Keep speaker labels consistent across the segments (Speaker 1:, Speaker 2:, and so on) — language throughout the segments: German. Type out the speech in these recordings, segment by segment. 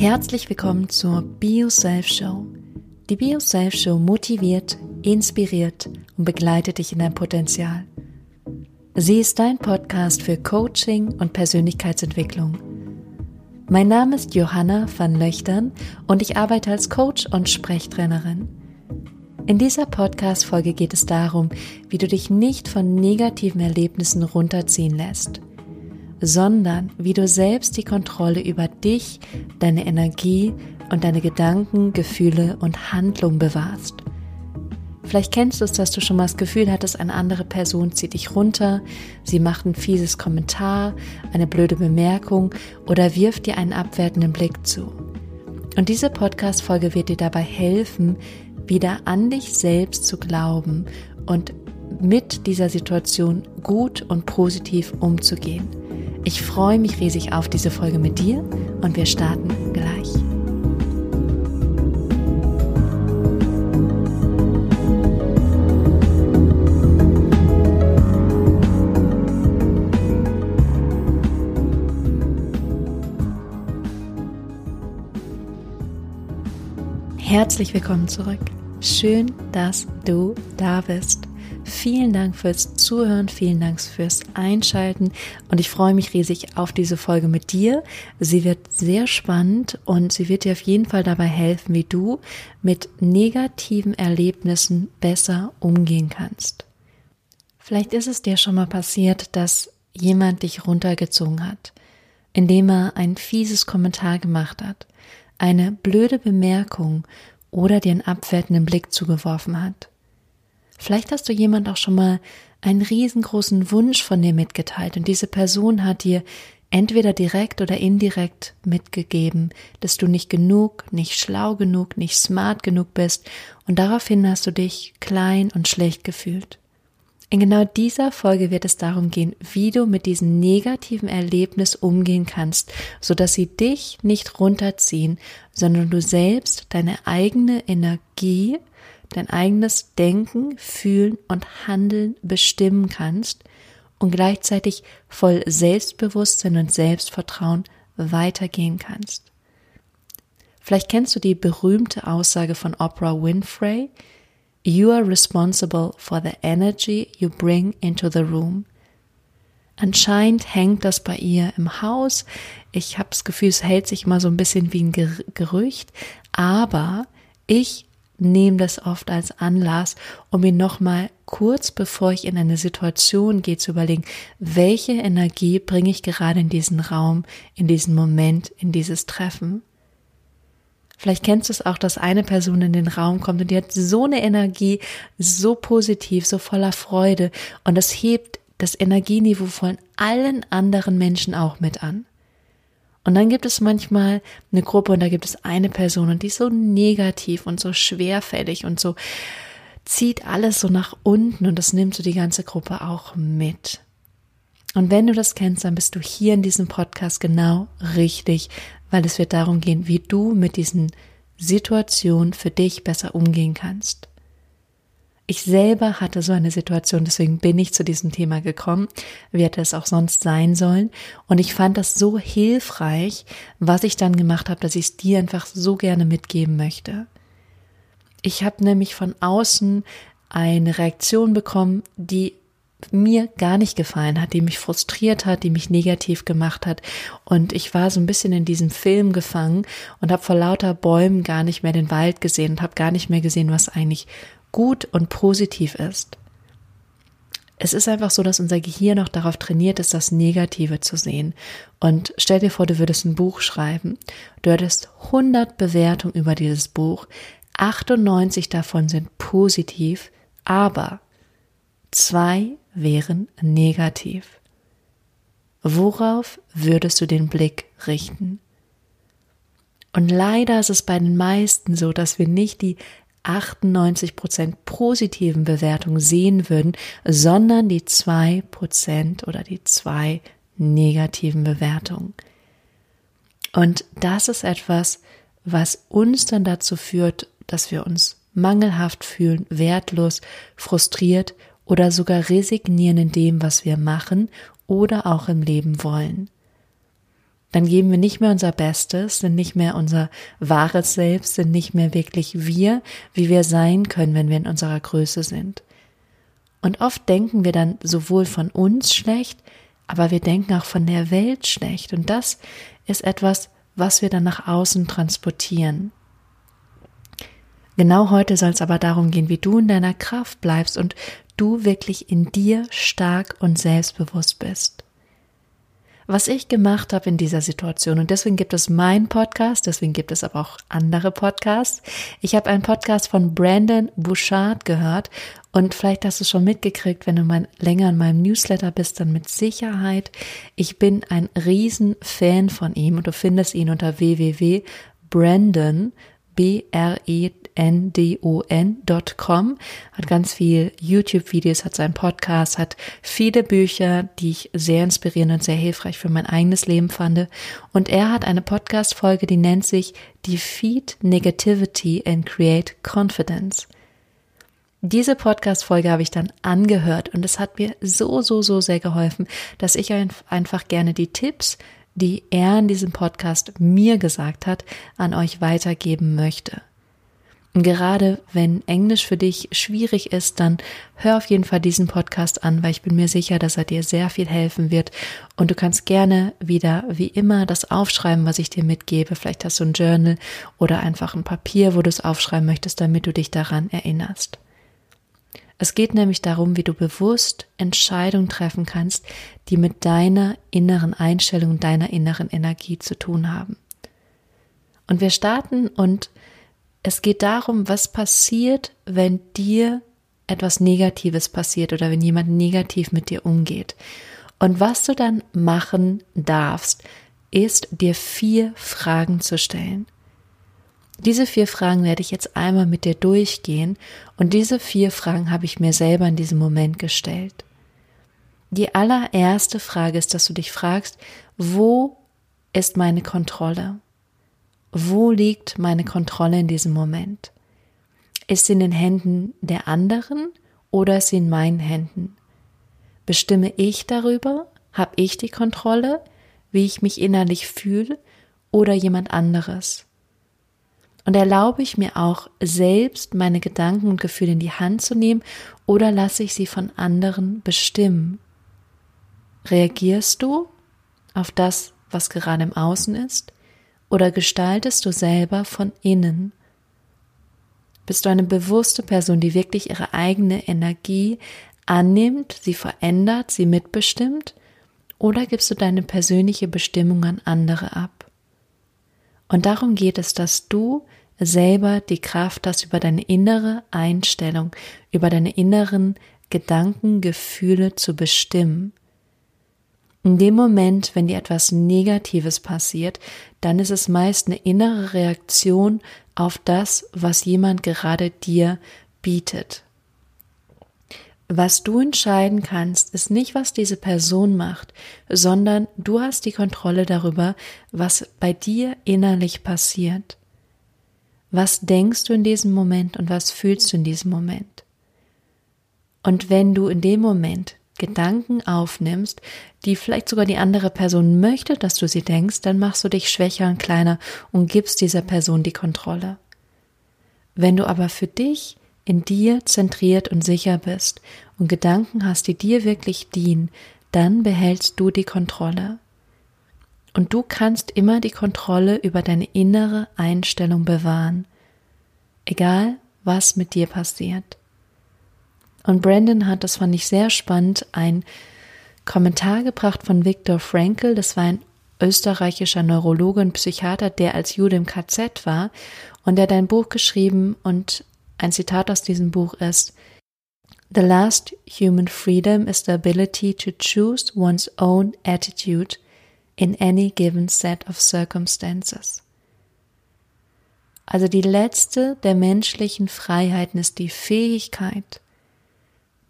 Speaker 1: Herzlich willkommen zur Bio Self Show. Die Bio Self Show motiviert, inspiriert und begleitet dich in dein Potenzial. Sie ist dein Podcast für Coaching und Persönlichkeitsentwicklung. Mein Name ist Johanna van Löchtern und ich arbeite als Coach und Sprechtrainerin. In dieser Podcast-Folge geht es darum, wie du dich nicht von negativen Erlebnissen runterziehen lässt sondern wie du selbst die Kontrolle über dich, deine Energie und deine Gedanken, Gefühle und Handlung bewahrst. Vielleicht kennst du es, dass du schon mal das Gefühl hattest, eine andere Person zieht dich runter, sie macht ein fieses Kommentar, eine blöde Bemerkung oder wirft dir einen abwertenden Blick zu. Und diese Podcast-Folge wird dir dabei helfen, wieder an dich selbst zu glauben und mit dieser Situation gut und positiv umzugehen. Ich freue mich riesig auf diese Folge mit dir und wir starten gleich. Herzlich willkommen zurück. Schön, dass du da bist. Vielen Dank fürs Zuhören, vielen Dank fürs Einschalten und ich freue mich riesig auf diese Folge mit dir. Sie wird sehr spannend und sie wird dir auf jeden Fall dabei helfen, wie du mit negativen Erlebnissen besser umgehen kannst. Vielleicht ist es dir schon mal passiert, dass jemand dich runtergezogen hat, indem er ein fieses Kommentar gemacht hat, eine blöde Bemerkung oder dir einen abwertenden Blick zugeworfen hat. Vielleicht hast du jemand auch schon mal einen riesengroßen Wunsch von dir mitgeteilt und diese Person hat dir entweder direkt oder indirekt mitgegeben, dass du nicht genug, nicht schlau genug, nicht smart genug bist und daraufhin hast du dich klein und schlecht gefühlt. In genau dieser Folge wird es darum gehen, wie du mit diesem negativen Erlebnis umgehen kannst, so dass sie dich nicht runterziehen, sondern du selbst deine eigene Energie dein eigenes Denken, Fühlen und Handeln bestimmen kannst und gleichzeitig voll Selbstbewusstsein und Selbstvertrauen weitergehen kannst. Vielleicht kennst du die berühmte Aussage von Oprah Winfrey, You are responsible for the energy you bring into the room. Anscheinend hängt das bei ihr im Haus. Ich habe das Gefühl, es hält sich immer so ein bisschen wie ein Gerücht, aber ich nehme das oft als Anlass, um mir nochmal kurz bevor ich in eine Situation gehe zu überlegen, welche Energie bringe ich gerade in diesen Raum, in diesen Moment, in dieses Treffen. Vielleicht kennst du es auch, dass eine Person in den Raum kommt und die hat so eine Energie, so positiv, so voller Freude und das hebt das Energieniveau von allen anderen Menschen auch mit an. Und dann gibt es manchmal eine Gruppe und da gibt es eine Person und die ist so negativ und so schwerfällig und so zieht alles so nach unten und das nimmt so die ganze Gruppe auch mit. Und wenn du das kennst, dann bist du hier in diesem Podcast genau richtig, weil es wird darum gehen, wie du mit diesen Situationen für dich besser umgehen kannst. Ich selber hatte so eine Situation, deswegen bin ich zu diesem Thema gekommen, wie hätte es auch sonst sein sollen. Und ich fand das so hilfreich, was ich dann gemacht habe, dass ich es dir einfach so gerne mitgeben möchte. Ich habe nämlich von außen eine Reaktion bekommen, die mir gar nicht gefallen hat, die mich frustriert hat, die mich negativ gemacht hat. Und ich war so ein bisschen in diesem Film gefangen und habe vor lauter Bäumen gar nicht mehr den Wald gesehen und habe gar nicht mehr gesehen, was eigentlich gut und positiv ist. Es ist einfach so, dass unser Gehirn noch darauf trainiert ist, das Negative zu sehen. Und stell dir vor, du würdest ein Buch schreiben. Du hättest 100 Bewertungen über dieses Buch. 98 davon sind positiv, aber zwei wären negativ. Worauf würdest du den Blick richten? Und leider ist es bei den meisten so, dass wir nicht die 98 Prozent positiven Bewertungen sehen würden, sondern die zwei Prozent oder die zwei negativen Bewertungen. Und das ist etwas, was uns dann dazu führt, dass wir uns mangelhaft fühlen, wertlos, frustriert oder sogar resignieren in dem, was wir machen oder auch im Leben wollen. Dann geben wir nicht mehr unser Bestes, sind nicht mehr unser wahres Selbst, sind nicht mehr wirklich wir, wie wir sein können, wenn wir in unserer Größe sind. Und oft denken wir dann sowohl von uns schlecht, aber wir denken auch von der Welt schlecht. Und das ist etwas, was wir dann nach außen transportieren. Genau heute soll es aber darum gehen, wie du in deiner Kraft bleibst und du wirklich in dir stark und selbstbewusst bist was ich gemacht habe in dieser Situation. Und deswegen gibt es meinen Podcast, deswegen gibt es aber auch andere Podcasts. Ich habe einen Podcast von Brandon Bouchard gehört und vielleicht hast du es schon mitgekriegt, wenn du mal länger in meinem Newsletter bist, dann mit Sicherheit. Ich bin ein Riesenfan von ihm und du findest ihn unter www.brandon, B-R-E-N-D-O-N.com, hat ganz viel YouTube-Videos, hat seinen Podcast, hat viele Bücher, die ich sehr inspirierend und sehr hilfreich für mein eigenes Leben fand. Und er hat eine Podcast-Folge, die nennt sich Defeat Negativity and Create Confidence. Diese Podcast-Folge habe ich dann angehört und es hat mir so, so, so sehr geholfen, dass ich einfach gerne die Tipps, die er in diesem Podcast mir gesagt hat, an euch weitergeben möchte. Und gerade wenn Englisch für dich schwierig ist, dann hör auf jeden Fall diesen Podcast an, weil ich bin mir sicher, dass er dir sehr viel helfen wird. Und du kannst gerne wieder, wie immer, das aufschreiben, was ich dir mitgebe. Vielleicht hast du ein Journal oder einfach ein Papier, wo du es aufschreiben möchtest, damit du dich daran erinnerst. Es geht nämlich darum, wie du bewusst Entscheidungen treffen kannst, die mit deiner inneren Einstellung deiner inneren Energie zu tun haben. Und wir starten und es geht darum, was passiert, wenn dir etwas Negatives passiert oder wenn jemand negativ mit dir umgeht. Und was du dann machen darfst, ist dir vier Fragen zu stellen. Diese vier Fragen werde ich jetzt einmal mit dir durchgehen und diese vier Fragen habe ich mir selber in diesem Moment gestellt. Die allererste Frage ist, dass du dich fragst, wo ist meine Kontrolle? Wo liegt meine Kontrolle in diesem Moment? Ist sie in den Händen der anderen oder ist sie in meinen Händen? Bestimme ich darüber? Habe ich die Kontrolle, wie ich mich innerlich fühle oder jemand anderes? Und erlaube ich mir auch selbst meine Gedanken und Gefühle in die Hand zu nehmen oder lasse ich sie von anderen bestimmen? Reagierst du auf das, was gerade im Außen ist, oder gestaltest du selber von innen? Bist du eine bewusste Person, die wirklich ihre eigene Energie annimmt, sie verändert, sie mitbestimmt, oder gibst du deine persönliche Bestimmung an andere ab? Und darum geht es, dass du selber die Kraft hast, über deine innere Einstellung, über deine inneren Gedanken, Gefühle zu bestimmen. In dem Moment, wenn dir etwas Negatives passiert, dann ist es meist eine innere Reaktion auf das, was jemand gerade dir bietet. Was du entscheiden kannst, ist nicht, was diese Person macht, sondern du hast die Kontrolle darüber, was bei dir innerlich passiert. Was denkst du in diesem Moment und was fühlst du in diesem Moment? Und wenn du in dem Moment Gedanken aufnimmst, die vielleicht sogar die andere Person möchte, dass du sie denkst, dann machst du dich schwächer und kleiner und gibst dieser Person die Kontrolle. Wenn du aber für dich in dir zentriert und sicher bist und Gedanken hast, die dir wirklich dienen, dann behältst du die Kontrolle. Und du kannst immer die Kontrolle über deine innere Einstellung bewahren, egal was mit dir passiert. Und Brandon hat, das fand ich sehr spannend, ein Kommentar gebracht von Viktor Frankl, das war ein österreichischer Neurologe und Psychiater, der als Jude im KZ war, und der hat ein Buch geschrieben und ein Zitat aus diesem Buch ist, The last human freedom is the ability to choose one's own attitude in any given set of circumstances. Also die letzte der menschlichen Freiheiten ist die Fähigkeit,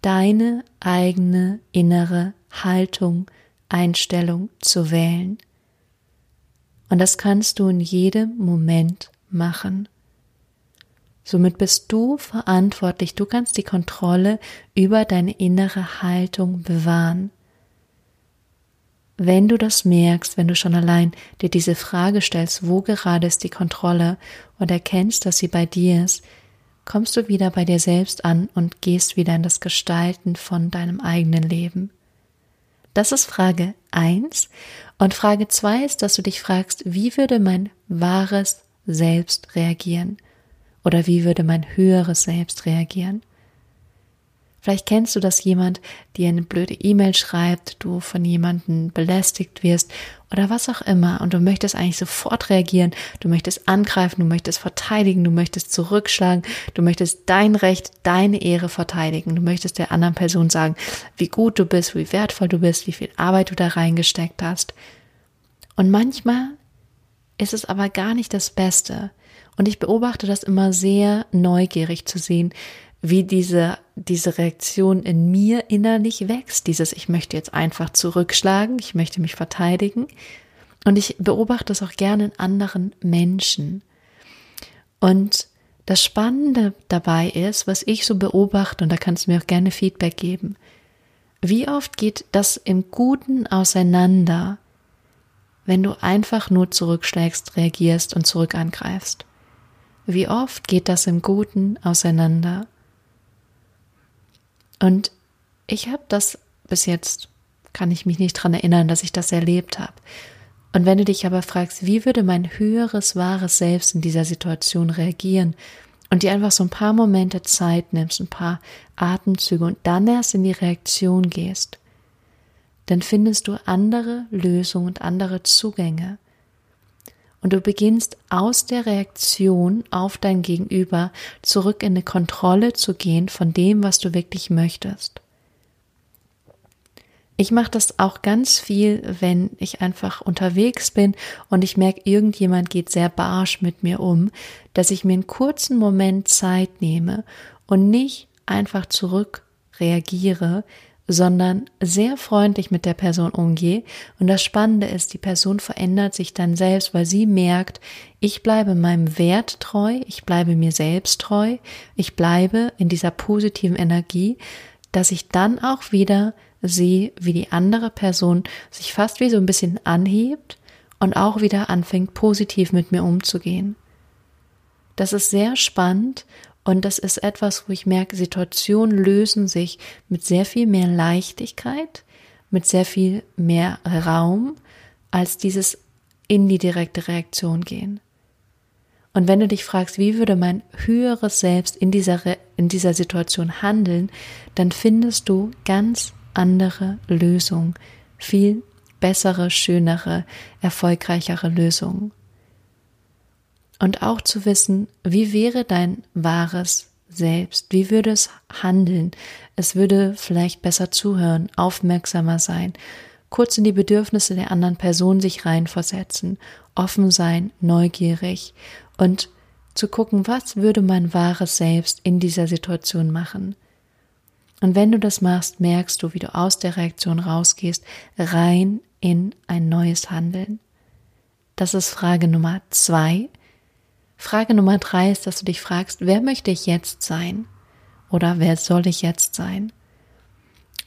Speaker 1: deine eigene innere Haltung, Einstellung zu wählen. Und das kannst du in jedem Moment machen. Somit bist du verantwortlich, du kannst die Kontrolle über deine innere Haltung bewahren. wenn du das merkst, wenn du schon allein dir diese Frage stellst, wo gerade ist die Kontrolle und erkennst, dass sie bei dir ist, kommst du wieder bei dir selbst an und gehst wieder in das Gestalten von deinem eigenen Leben. Das ist Frage eins Und Frage zwei ist, dass du dich fragst, wie würde mein wahres Selbst reagieren? Oder wie würde mein höheres Selbst reagieren? Vielleicht kennst du, dass jemand dir eine blöde E-Mail schreibt, du von jemandem belästigt wirst oder was auch immer und du möchtest eigentlich sofort reagieren, du möchtest angreifen, du möchtest verteidigen, du möchtest zurückschlagen, du möchtest dein Recht, deine Ehre verteidigen, du möchtest der anderen Person sagen, wie gut du bist, wie wertvoll du bist, wie viel Arbeit du da reingesteckt hast. Und manchmal ist es aber gar nicht das Beste. Und ich beobachte das immer sehr neugierig zu sehen, wie diese, diese Reaktion in mir innerlich wächst. Dieses, ich möchte jetzt einfach zurückschlagen, ich möchte mich verteidigen. Und ich beobachte es auch gerne in anderen Menschen. Und das Spannende dabei ist, was ich so beobachte, und da kannst du mir auch gerne Feedback geben, wie oft geht das im Guten auseinander, wenn du einfach nur zurückschlägst, reagierst und zurück angreifst? Wie oft geht das im Guten auseinander? Und ich habe das bis jetzt, kann ich mich nicht dran erinnern, dass ich das erlebt habe. Und wenn du dich aber fragst, wie würde mein höheres, wahres Selbst in dieser Situation reagieren und dir einfach so ein paar Momente Zeit nimmst, ein paar Atemzüge und dann erst in die Reaktion gehst, dann findest du andere Lösungen und andere Zugänge. Und du beginnst aus der Reaktion auf dein Gegenüber zurück in eine Kontrolle zu gehen von dem, was du wirklich möchtest. Ich mache das auch ganz viel, wenn ich einfach unterwegs bin und ich merke, irgendjemand geht sehr barsch mit mir um, dass ich mir einen kurzen Moment Zeit nehme und nicht einfach zurück reagiere, sondern sehr freundlich mit der Person umgehe. Und das Spannende ist, die Person verändert sich dann selbst, weil sie merkt, ich bleibe meinem Wert treu, ich bleibe mir selbst treu, ich bleibe in dieser positiven Energie, dass ich dann auch wieder sehe, wie die andere Person sich fast wie so ein bisschen anhebt und auch wieder anfängt, positiv mit mir umzugehen. Das ist sehr spannend und das ist etwas, wo ich merke, Situationen lösen sich mit sehr viel mehr Leichtigkeit, mit sehr viel mehr Raum, als dieses in die direkte Reaktion gehen. Und wenn du dich fragst, wie würde mein höheres Selbst in dieser, in dieser Situation handeln, dann findest du ganz andere Lösungen, viel bessere, schönere, erfolgreichere Lösungen und auch zu wissen, wie wäre dein wahres Selbst, wie würde es handeln, es würde vielleicht besser zuhören, aufmerksamer sein, kurz in die Bedürfnisse der anderen Person sich reinversetzen, offen sein, neugierig und zu gucken, was würde mein wahres Selbst in dieser Situation machen. Und wenn du das machst, merkst du, wie du aus der Reaktion rausgehst, rein in ein neues Handeln. Das ist Frage Nummer zwei. Frage Nummer drei ist, dass du dich fragst, wer möchte ich jetzt sein? Oder wer soll ich jetzt sein?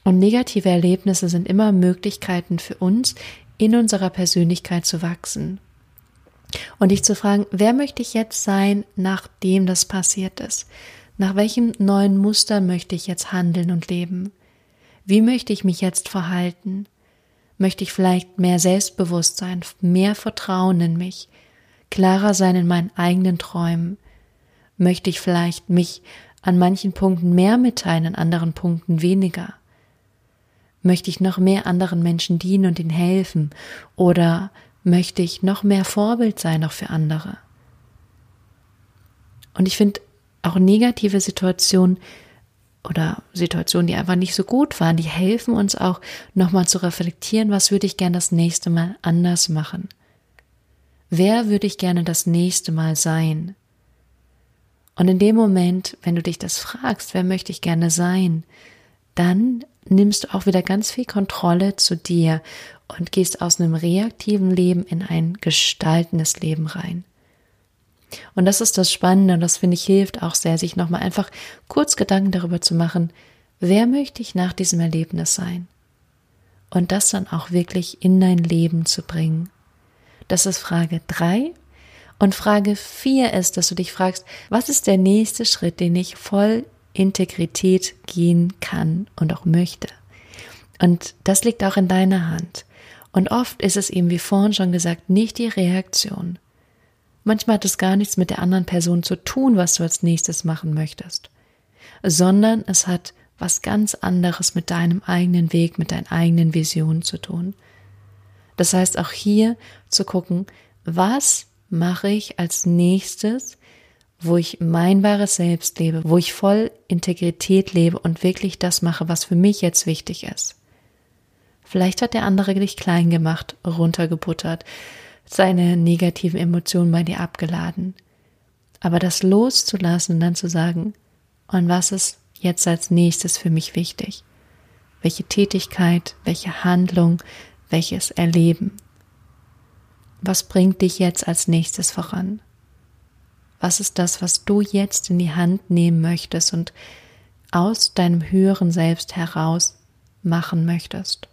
Speaker 1: Und negative Erlebnisse sind immer Möglichkeiten für uns, in unserer Persönlichkeit zu wachsen. Und dich zu fragen, wer möchte ich jetzt sein, nachdem das passiert ist? Nach welchem neuen Muster möchte ich jetzt handeln und leben? Wie möchte ich mich jetzt verhalten? Möchte ich vielleicht mehr Selbstbewusstsein, mehr Vertrauen in mich? Klarer sein in meinen eigenen Träumen? Möchte ich vielleicht mich an manchen Punkten mehr mitteilen, an anderen Punkten weniger? Möchte ich noch mehr anderen Menschen dienen und ihnen helfen? Oder möchte ich noch mehr Vorbild sein, auch für andere? Und ich finde auch negative Situationen oder Situationen, die einfach nicht so gut waren, die helfen uns auch nochmal zu reflektieren, was würde ich gern das nächste Mal anders machen? Wer würde ich gerne das nächste Mal sein? Und in dem Moment, wenn du dich das fragst, wer möchte ich gerne sein, dann nimmst du auch wieder ganz viel Kontrolle zu dir und gehst aus einem reaktiven Leben in ein gestaltendes Leben rein. Und das ist das Spannende und das finde ich hilft auch sehr, sich nochmal einfach kurz Gedanken darüber zu machen, wer möchte ich nach diesem Erlebnis sein? und das dann auch wirklich in dein Leben zu bringen. Das ist Frage drei. Und Frage vier ist, dass du dich fragst, was ist der nächste Schritt, den ich voll Integrität gehen kann und auch möchte? Und das liegt auch in deiner Hand. Und oft ist es eben, wie vorhin schon gesagt, nicht die Reaktion. Manchmal hat es gar nichts mit der anderen Person zu tun, was du als nächstes machen möchtest, sondern es hat was ganz anderes mit deinem eigenen Weg, mit deinen eigenen Visionen zu tun. Das heißt auch hier zu gucken, was mache ich als nächstes, wo ich mein wahres Selbst lebe, wo ich voll Integrität lebe und wirklich das mache, was für mich jetzt wichtig ist. Vielleicht hat der andere dich klein gemacht, runtergebuttert, seine negativen Emotionen bei dir abgeladen. Aber das loszulassen und dann zu sagen, und was ist jetzt als nächstes für mich wichtig? Welche Tätigkeit, welche Handlung, welches Erleben? Was bringt dich jetzt als nächstes voran? Was ist das, was du jetzt in die Hand nehmen möchtest und aus deinem höheren Selbst heraus machen möchtest?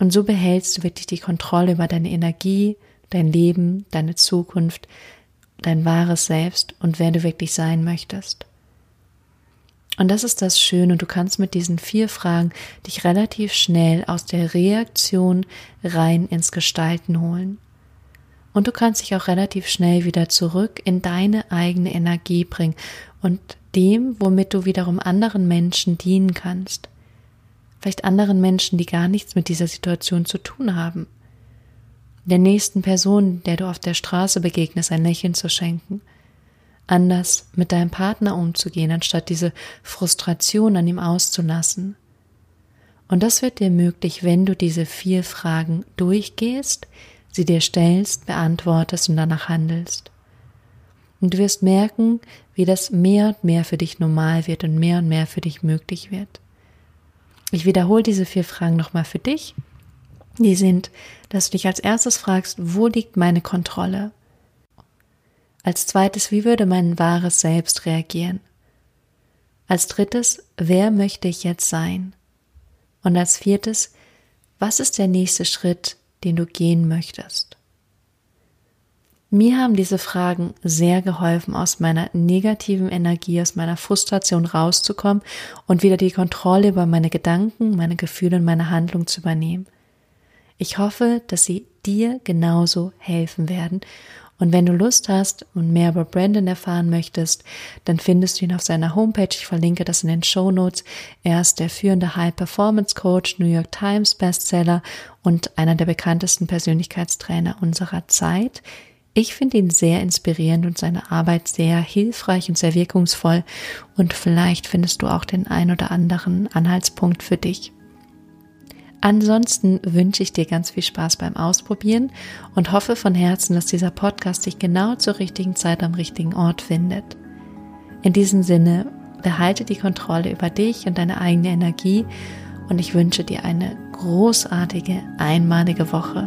Speaker 1: Und so behältst du wirklich die Kontrolle über deine Energie, dein Leben, deine Zukunft, dein wahres Selbst und wer du wirklich sein möchtest. Und das ist das Schöne, du kannst mit diesen vier Fragen dich relativ schnell aus der Reaktion rein ins Gestalten holen. Und du kannst dich auch relativ schnell wieder zurück in deine eigene Energie bringen und dem, womit du wiederum anderen Menschen dienen kannst vielleicht anderen Menschen, die gar nichts mit dieser Situation zu tun haben. Der nächsten Person, der du auf der Straße begegnest, ein Lächeln zu schenken. Anders mit deinem Partner umzugehen, anstatt diese Frustration an ihm auszulassen. Und das wird dir möglich, wenn du diese vier Fragen durchgehst, sie dir stellst, beantwortest und danach handelst. Und du wirst merken, wie das mehr und mehr für dich normal wird und mehr und mehr für dich möglich wird. Ich wiederhole diese vier Fragen nochmal für dich. Die sind, dass du dich als erstes fragst, wo liegt meine Kontrolle? Als zweites, wie würde mein wahres Selbst reagieren? Als drittes, wer möchte ich jetzt sein? Und als viertes, was ist der nächste Schritt, den du gehen möchtest? Mir haben diese Fragen sehr geholfen, aus meiner negativen Energie, aus meiner Frustration rauszukommen und wieder die Kontrolle über meine Gedanken, meine Gefühle und meine Handlung zu übernehmen. Ich hoffe, dass sie dir genauso helfen werden. Und wenn du Lust hast und mehr über Brandon erfahren möchtest, dann findest du ihn auf seiner Homepage. Ich verlinke das in den Show Notes. Er ist der führende High Performance Coach, New York Times Bestseller und einer der bekanntesten Persönlichkeitstrainer unserer Zeit. Ich finde ihn sehr inspirierend und seine Arbeit sehr hilfreich und sehr wirkungsvoll und vielleicht findest du auch den ein oder anderen Anhaltspunkt für dich. Ansonsten wünsche ich dir ganz viel Spaß beim Ausprobieren und hoffe von Herzen, dass dieser Podcast dich genau zur richtigen Zeit am richtigen Ort findet. In diesem Sinne, behalte die Kontrolle über dich und deine eigene Energie und ich wünsche dir eine großartige, einmalige Woche.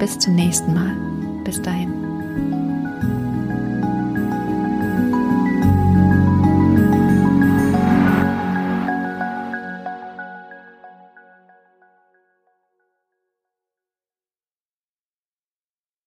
Speaker 1: Bis zum nächsten Mal. Bis dahin.